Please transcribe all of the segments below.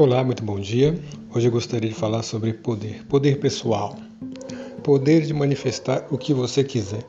Olá, muito bom dia. Hoje eu gostaria de falar sobre poder, poder pessoal, poder de manifestar o que você quiser.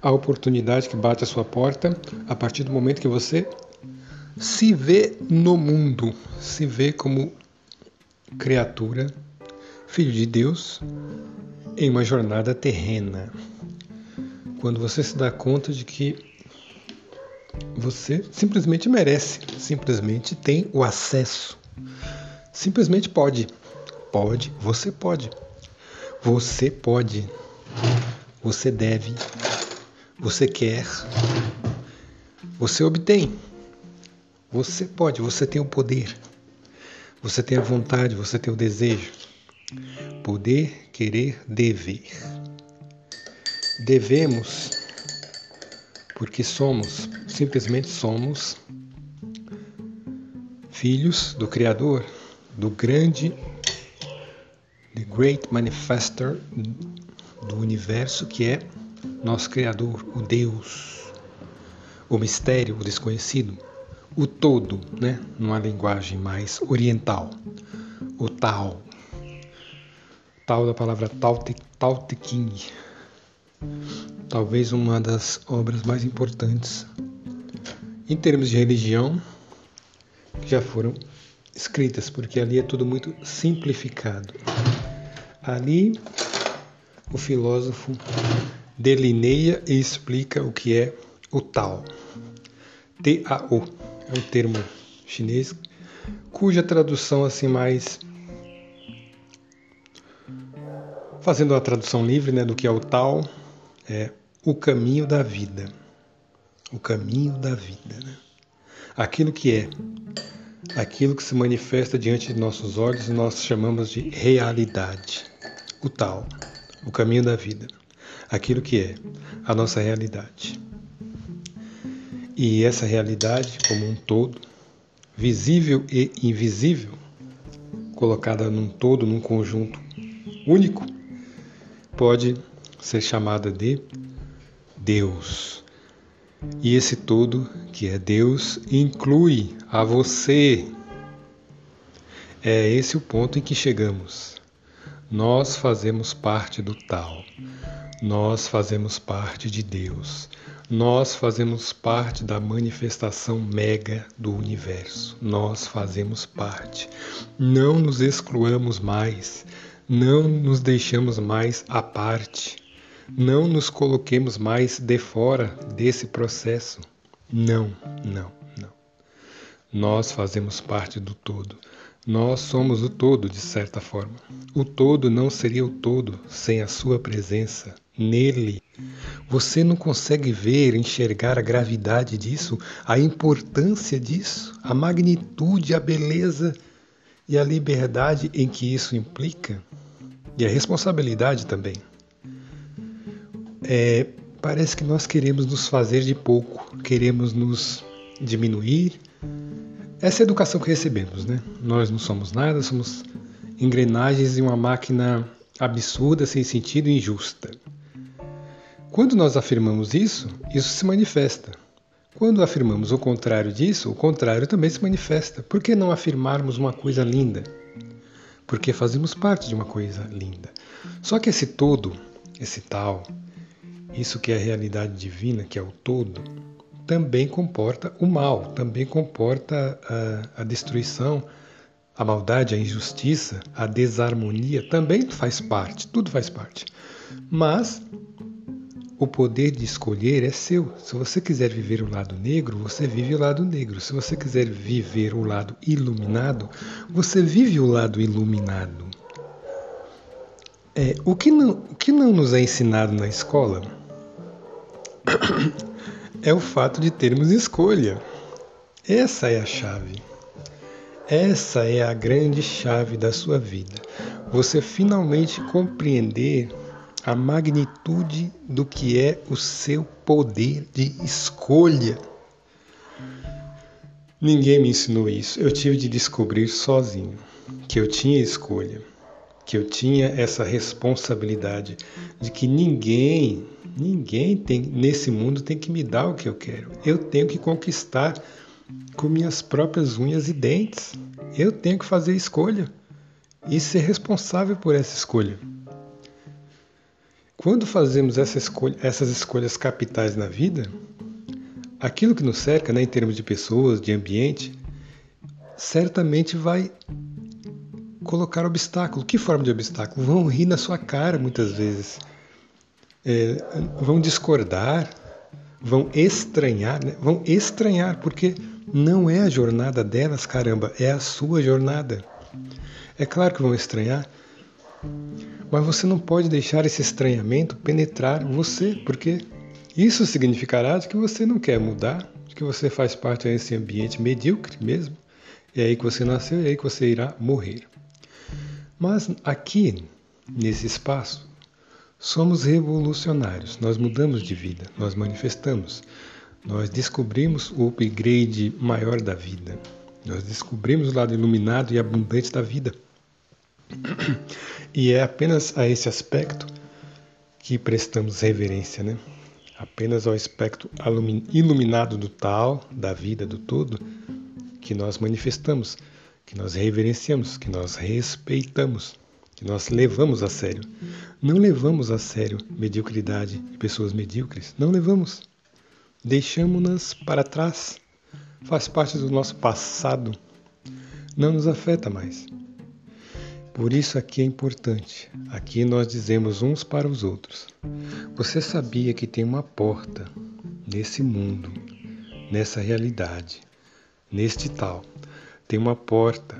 A oportunidade que bate à sua porta a partir do momento que você se vê no mundo, se vê como criatura, filho de Deus, em uma jornada terrena. Quando você se dá conta de que você simplesmente merece, simplesmente tem o acesso Simplesmente pode. Pode, você pode. Você pode. Você deve. Você quer. Você obtém. Você pode, você tem o poder. Você tem a vontade, você tem o desejo. Poder, querer, dever. Devemos porque somos, simplesmente somos filhos do Criador, do grande, the great manifestor do universo que é nosso Criador, o Deus, o mistério, o desconhecido, o todo, né? Numa linguagem mais oriental, o Tao, Tao da palavra Tao Te, Tao Te King, talvez uma das obras mais importantes em termos de religião já foram escritas, porque ali é tudo muito simplificado. Ali o filósofo delineia e explica o que é o Tao. T-A-O é um termo chinês cuja tradução assim mais fazendo a tradução livre, né, do que é o Tao, é o caminho da vida. O caminho da vida, né? Aquilo que é aquilo que se manifesta diante de nossos olhos nós chamamos de realidade, o tal, o caminho da vida, aquilo que é a nossa realidade. E essa realidade, como um todo, visível e invisível, colocada num todo, num conjunto único, pode ser chamada de Deus. E esse todo, que é Deus, inclui a você. É esse o ponto em que chegamos. Nós fazemos parte do tal. Nós fazemos parte de Deus. Nós fazemos parte da manifestação mega do universo. Nós fazemos parte. Não nos excluamos mais. Não nos deixamos mais à parte. Não nos coloquemos mais de fora desse processo. Não, não. Nós fazemos parte do todo. Nós somos o todo, de certa forma. O todo não seria o todo sem a sua presença nele. Você não consegue ver, enxergar a gravidade disso, a importância disso, a magnitude, a beleza e a liberdade em que isso implica? E a responsabilidade também é, parece que nós queremos nos fazer de pouco, queremos nos diminuir. Essa é a educação que recebemos, né? Nós não somos nada, somos engrenagens em uma máquina absurda, sem sentido e injusta. Quando nós afirmamos isso, isso se manifesta. Quando afirmamos o contrário disso, o contrário também se manifesta. Por que não afirmarmos uma coisa linda? Porque fazemos parte de uma coisa linda. Só que esse todo, esse tal, isso que é a realidade divina, que é o todo, também comporta o mal, também comporta a, a destruição, a maldade, a injustiça, a desarmonia, também faz parte, tudo faz parte. Mas o poder de escolher é seu. Se você quiser viver o lado negro, você vive o lado negro. Se você quiser viver o lado iluminado, você vive o lado iluminado. É, o, que não, o que não nos é ensinado na escola é o fato de termos escolha. Essa é a chave. Essa é a grande chave da sua vida. Você finalmente compreender a magnitude do que é o seu poder de escolha. Ninguém me ensinou isso. Eu tive de descobrir sozinho que eu tinha escolha, que eu tinha essa responsabilidade de que ninguém Ninguém tem nesse mundo tem que me dar o que eu quero. Eu tenho que conquistar com minhas próprias unhas e dentes. Eu tenho que fazer escolha e ser responsável por essa escolha. Quando fazemos essa escolha, essas escolhas capitais na vida, aquilo que nos cerca, né, em termos de pessoas, de ambiente, certamente vai colocar obstáculo. Que forma de obstáculo? Vão rir na sua cara muitas vezes, é, vão discordar, vão estranhar, né? vão estranhar, porque não é a jornada delas, caramba, é a sua jornada. É claro que vão estranhar, mas você não pode deixar esse estranhamento penetrar você, porque isso significará que você não quer mudar, que você faz parte desse ambiente medíocre mesmo. É aí que você nasceu, é aí que você irá morrer. Mas aqui, nesse espaço, somos revolucionários. Nós mudamos de vida, nós manifestamos, nós descobrimos o upgrade maior da vida. Nós descobrimos o lado iluminado e abundante da vida. E é apenas a esse aspecto que prestamos reverência, né? Apenas ao aspecto iluminado do tal, da vida, do todo, que nós manifestamos, que nós reverenciamos, que nós respeitamos, que nós levamos a sério. Não levamos a sério mediocridade e pessoas medíocres. Não levamos. Deixamos-nas para trás. Faz parte do nosso passado. Não nos afeta mais. Por isso aqui é importante. Aqui nós dizemos uns para os outros. Você sabia que tem uma porta nesse mundo, nessa realidade, neste tal. Tem uma porta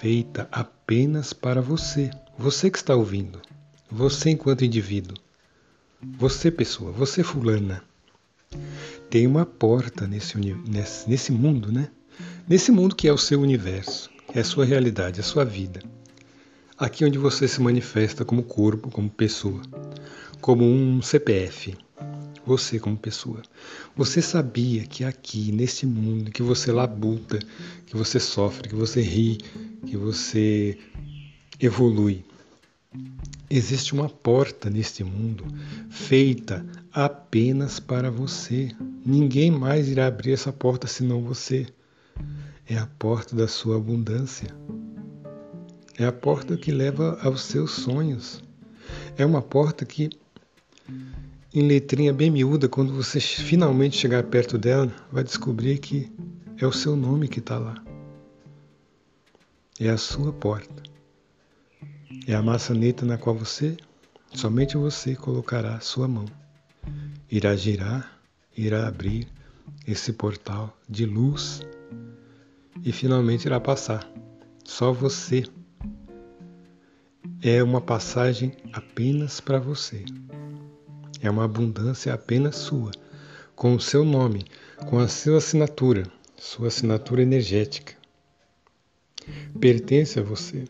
feita apenas para você. Você que está ouvindo. Você enquanto indivíduo. Você pessoa, você fulana. Tem uma porta nesse, nesse, nesse mundo, né? Nesse mundo que é o seu universo, é a sua realidade, a sua vida. Aqui onde você se manifesta como corpo, como pessoa, como um CPF, você como pessoa. Você sabia que aqui, nesse mundo, que você labuta, que você sofre, que você ri, que você evolui, existe uma porta neste mundo feita apenas para você. Ninguém mais irá abrir essa porta senão você. É a porta da sua abundância. É a porta que leva aos seus sonhos. É uma porta que, em letrinha bem miúda, quando você finalmente chegar perto dela, vai descobrir que é o seu nome que está lá. É a sua porta. É a maçaneta na qual você, somente você, colocará sua mão. Irá girar, irá abrir esse portal de luz e finalmente irá passar. Só você é uma passagem apenas para você. É uma abundância apenas sua, com o seu nome, com a sua assinatura, sua assinatura energética. Pertence a você.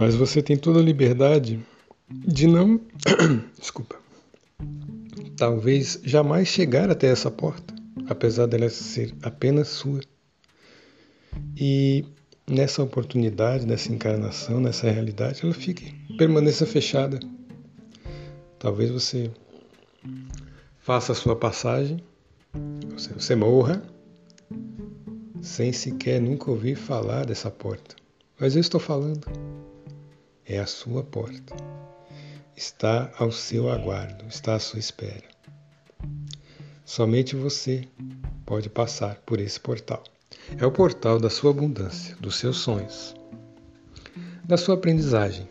Mas você tem toda a liberdade de não. Desculpa. Talvez jamais chegar até essa porta, apesar dela ser apenas sua. E nessa oportunidade, nessa encarnação, nessa realidade, ela fique, permaneça fechada. Talvez você faça a sua passagem, você, você morra, sem sequer nunca ouvir falar dessa porta. Mas eu estou falando. É a sua porta. Está ao seu aguardo, está à sua espera. Somente você pode passar por esse portal. É o portal da sua abundância, dos seus sonhos, da sua aprendizagem,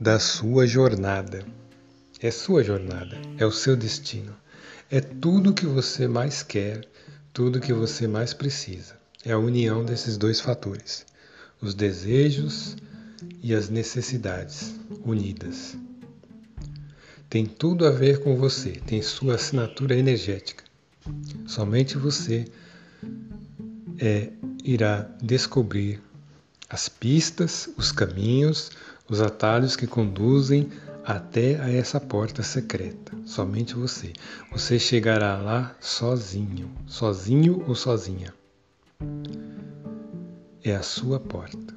da sua jornada. É sua jornada, é o seu destino. É tudo que você mais quer, tudo que você mais precisa. É a união desses dois fatores, os desejos e as necessidades unidas. Tem tudo a ver com você, tem sua assinatura energética. Somente você é, irá descobrir as pistas, os caminhos, os atalhos que conduzem até a essa porta secreta. Somente você. Você chegará lá sozinho, sozinho ou sozinha. É a sua porta.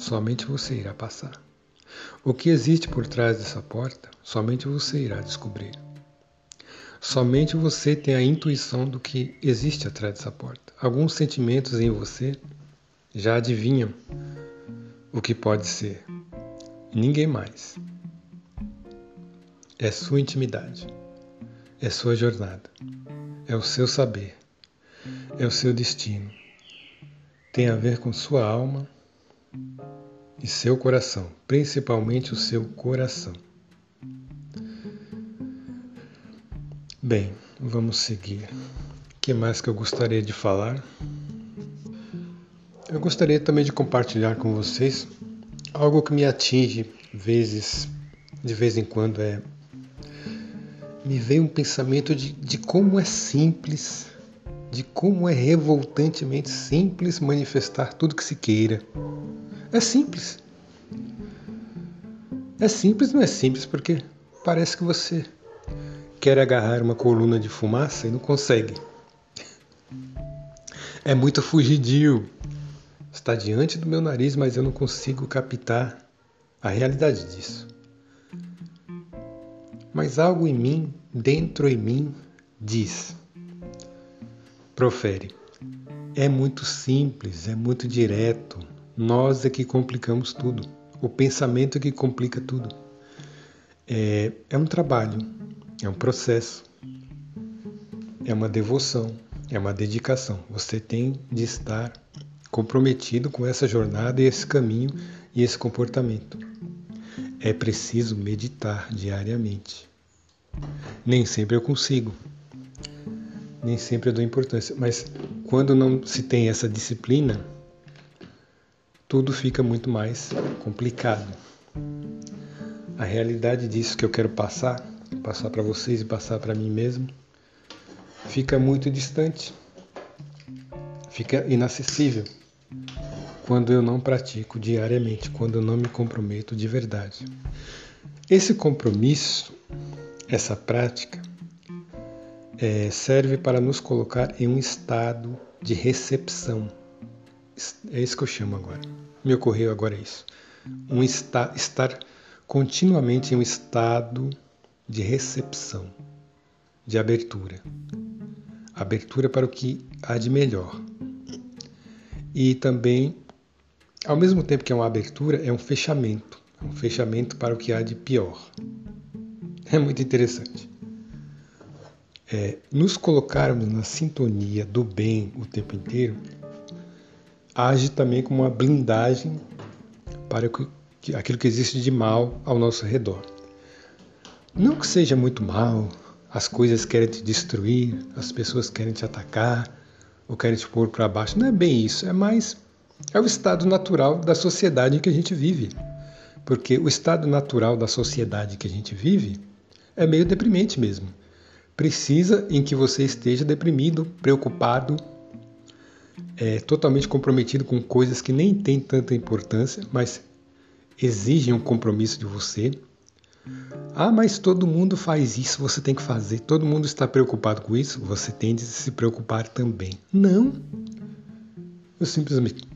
Somente você irá passar. O que existe por trás dessa porta, somente você irá descobrir. Somente você tem a intuição do que existe atrás dessa porta. Alguns sentimentos em você já adivinham o que pode ser. Ninguém mais. É sua intimidade. É sua jornada. É o seu saber. É o seu destino. Tem a ver com sua alma e seu coração, principalmente o seu coração. Bem, vamos seguir. O que mais que eu gostaria de falar? Eu gostaria também de compartilhar com vocês algo que me atinge vezes, de vez em quando é me veio um pensamento de, de como é simples, de como é revoltantemente simples manifestar tudo que se queira. É simples. É simples, não é simples, porque parece que você quer agarrar uma coluna de fumaça e não consegue. É muito fugidio. Está diante do meu nariz, mas eu não consigo captar a realidade disso. Mas algo em mim, dentro em mim, diz, profere. É muito simples, é muito direto, nós é que complicamos tudo. O pensamento é que complica tudo. É, é um trabalho, é um processo, é uma devoção, é uma dedicação. Você tem de estar comprometido com essa jornada e esse caminho e esse comportamento. É preciso meditar diariamente. Nem sempre eu consigo, nem sempre eu dou importância, mas quando não se tem essa disciplina, tudo fica muito mais complicado. A realidade disso que eu quero passar, passar para vocês e passar para mim mesmo, fica muito distante, fica inacessível quando eu não pratico diariamente, quando eu não me comprometo de verdade. Esse compromisso, essa prática, é, serve para nos colocar em um estado de recepção é isso que eu chamo agora. Me ocorreu agora isso. Um esta, estar continuamente em um estado de recepção, de abertura. Abertura para o que há de melhor. E também, ao mesmo tempo que é uma abertura, é um fechamento. É um fechamento para o que há de pior. É muito interessante. É, nos colocarmos na sintonia do bem o tempo inteiro age também como uma blindagem para aquilo que existe de mal ao nosso redor. Não que seja muito mal, as coisas querem te destruir, as pessoas querem te atacar ou querem te pôr para baixo. Não é bem isso, é mais é o estado natural da sociedade em que a gente vive. Porque o estado natural da sociedade que a gente vive é meio deprimente mesmo. Precisa em que você esteja deprimido, preocupado, é, totalmente comprometido com coisas que nem têm tanta importância, mas exigem um compromisso de você. Ah, mas todo mundo faz isso, você tem que fazer. Todo mundo está preocupado com isso, você tem de se preocupar também. Não. Eu simplesmente.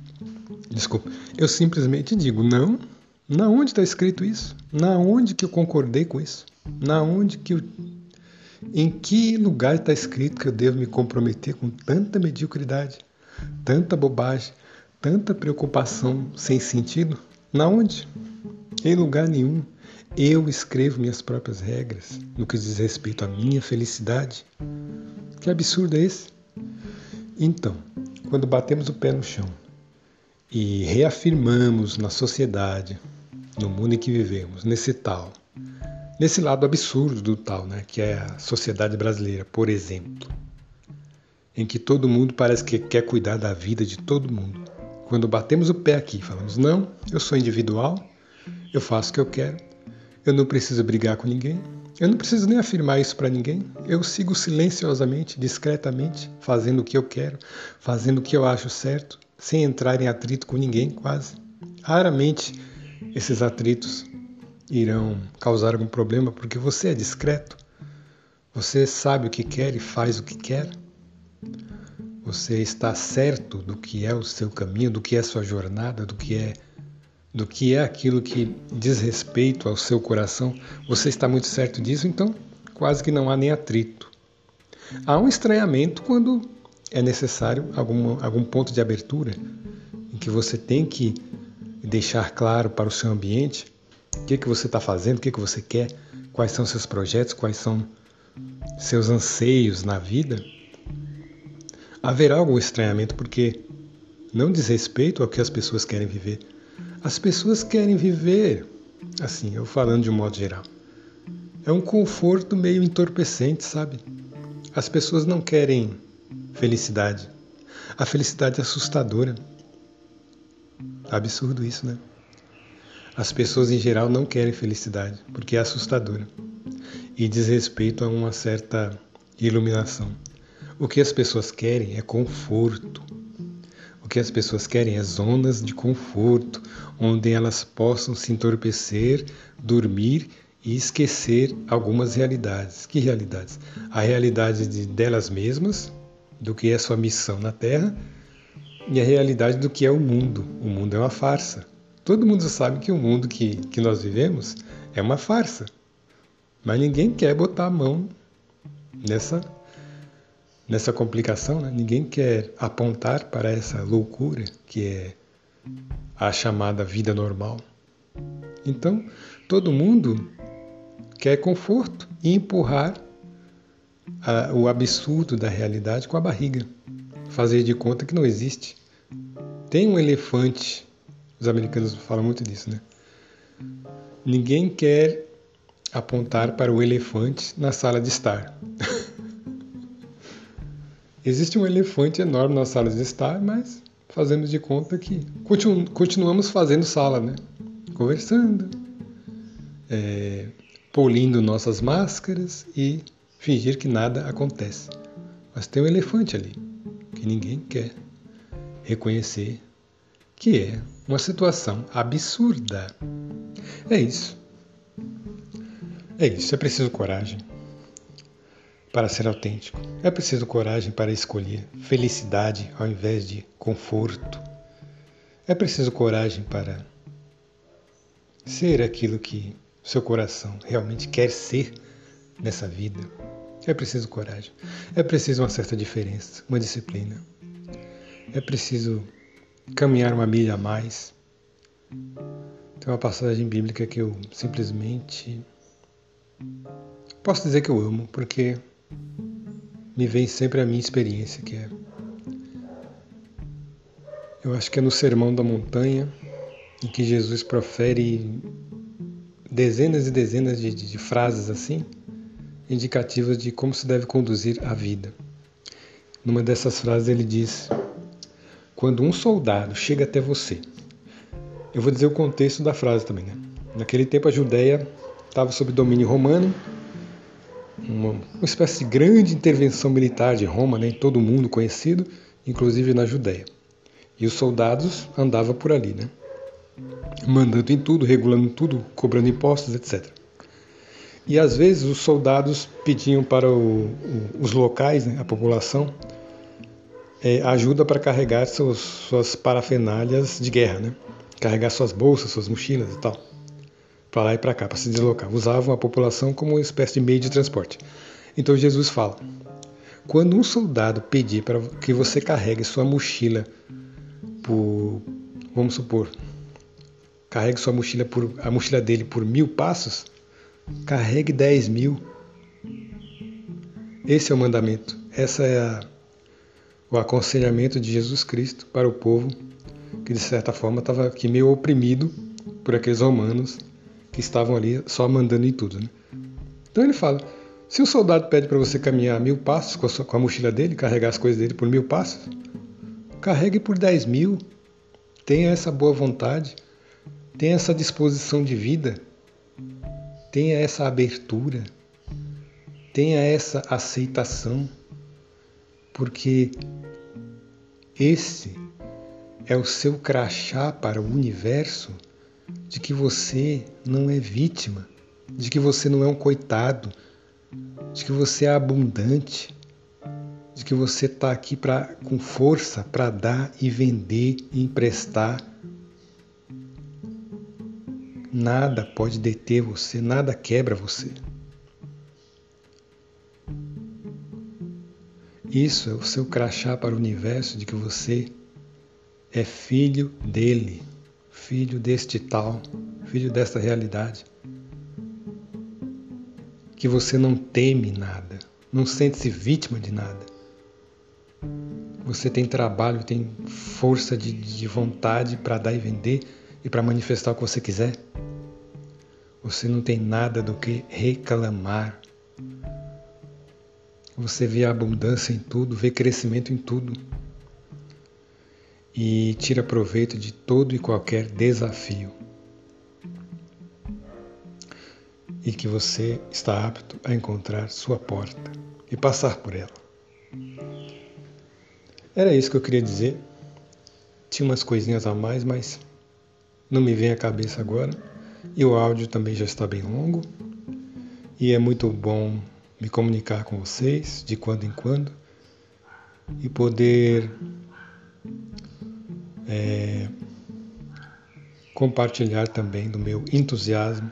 Desculpa. Eu simplesmente digo não. Na onde está escrito isso? Na onde que eu concordei com isso? Na onde que eu. Em que lugar está escrito que eu devo me comprometer com tanta mediocridade? Tanta bobagem, tanta preocupação sem sentido? Na onde? Em lugar nenhum. Eu escrevo minhas próprias regras no que diz respeito à minha felicidade. Que absurdo é esse? Então, quando batemos o pé no chão e reafirmamos na sociedade, no mundo em que vivemos, nesse tal, nesse lado absurdo do tal, né, que é a sociedade brasileira, por exemplo, em que todo mundo parece que quer cuidar da vida de todo mundo. Quando batemos o pé aqui, falamos: não, eu sou individual, eu faço o que eu quero, eu não preciso brigar com ninguém, eu não preciso nem afirmar isso para ninguém, eu sigo silenciosamente, discretamente, fazendo o que eu quero, fazendo o que eu acho certo, sem entrar em atrito com ninguém, quase. Raramente esses atritos irão causar algum problema porque você é discreto, você sabe o que quer e faz o que quer. Você está certo do que é o seu caminho, do que é sua jornada, do que é do que é aquilo que diz respeito ao seu coração. Você está muito certo disso, então quase que não há nem atrito. Há um estranhamento quando é necessário algum, algum ponto de abertura em que você tem que deixar claro para o seu ambiente o que, que você está fazendo, o que, que você quer, quais são seus projetos, quais são seus anseios na vida, haverá algum estranhamento porque não diz respeito ao que as pessoas querem viver. As pessoas querem viver, assim, eu falando de um modo geral, é um conforto meio entorpecente, sabe? As pessoas não querem felicidade. A felicidade é assustadora. Absurdo isso, né? As pessoas em geral não querem felicidade, porque é assustadora e diz respeito a uma certa iluminação. O que as pessoas querem é conforto. O que as pessoas querem é zonas de conforto, onde elas possam se entorpecer, dormir e esquecer algumas realidades. Que realidades? A realidade de delas mesmas, do que é sua missão na Terra, e a realidade do que é o mundo. O mundo é uma farsa. Todo mundo sabe que o mundo que, que nós vivemos é uma farsa. Mas ninguém quer botar a mão nessa, nessa complicação, né? ninguém quer apontar para essa loucura que é a chamada vida normal. Então, todo mundo quer conforto e empurrar a, o absurdo da realidade com a barriga, fazer de conta que não existe. Tem um elefante os americanos falam muito disso, né? Ninguém quer apontar para o elefante na sala de estar. Existe um elefante enorme na sala de estar, mas fazemos de conta que continu continuamos fazendo sala, né? Conversando, é, polindo nossas máscaras e fingir que nada acontece. Mas tem um elefante ali que ninguém quer reconhecer que é uma situação absurda. É isso. É isso. É preciso coragem para ser autêntico. É preciso coragem para escolher felicidade ao invés de conforto. É preciso coragem para ser aquilo que seu coração realmente quer ser nessa vida. É preciso coragem. É preciso uma certa diferença, uma disciplina. É preciso caminhar uma milha a mais. Tem uma passagem bíblica que eu simplesmente posso dizer que eu amo, porque me vem sempre a minha experiência, que é eu acho que é no Sermão da Montanha, em que Jesus profere dezenas e dezenas de, de, de frases assim, indicativas de como se deve conduzir a vida. Numa dessas frases ele diz: quando um soldado chega até você, eu vou dizer o contexto da frase também, né? Naquele tempo a Judéia estava sob domínio romano, uma, espécie de grande intervenção militar de Roma, né, em todo o mundo conhecido, inclusive na Judéia. E os soldados andavam por ali, né? Mandando em tudo, regulando tudo, cobrando impostos, etc. E às vezes os soldados pediam para o, o, os locais, né, a população, é, ajuda para carregar seus, suas parafenálias de guerra, né? Carregar suas bolsas, suas mochilas e tal. Para lá e para cá, para se deslocar. Usavam a população como uma espécie de meio de transporte. Então Jesus fala: quando um soldado pedir para que você carregue sua mochila por, vamos supor, carregue sua mochila por a mochila dele por mil passos, carregue dez mil. Esse é o mandamento. Essa é a o aconselhamento de Jesus Cristo para o povo que de certa forma estava aqui meio oprimido por aqueles romanos que estavam ali só mandando em tudo. Né? Então ele fala: se o soldado pede para você caminhar mil passos com a, sua, com a, mochila dele, carregar as coisas dele por mil passos, carregue por dez mil. Tenha essa boa vontade, tenha essa disposição de vida, tenha essa abertura, tenha essa aceitação, porque esse é o seu crachá para o universo de que você não é vítima, de que você não é um coitado, de que você é abundante, de que você está aqui pra, com força para dar e vender e emprestar. Nada pode deter você, nada quebra você. Isso é o seu crachá para o universo de que você é filho dele, filho deste tal, filho desta realidade. Que você não teme nada, não sente-se vítima de nada. Você tem trabalho, tem força de, de vontade para dar e vender e para manifestar o que você quiser. Você não tem nada do que reclamar. Você vê abundância em tudo, vê crescimento em tudo. E tira proveito de todo e qualquer desafio. E que você está apto a encontrar sua porta e passar por ela. Era isso que eu queria dizer. Tinha umas coisinhas a mais, mas não me vem à cabeça agora. E o áudio também já está bem longo. E é muito bom me comunicar com vocês de quando em quando e poder é, compartilhar também do meu entusiasmo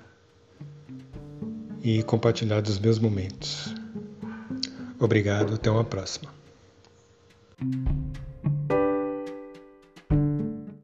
e compartilhar dos meus momentos. Obrigado, até uma próxima.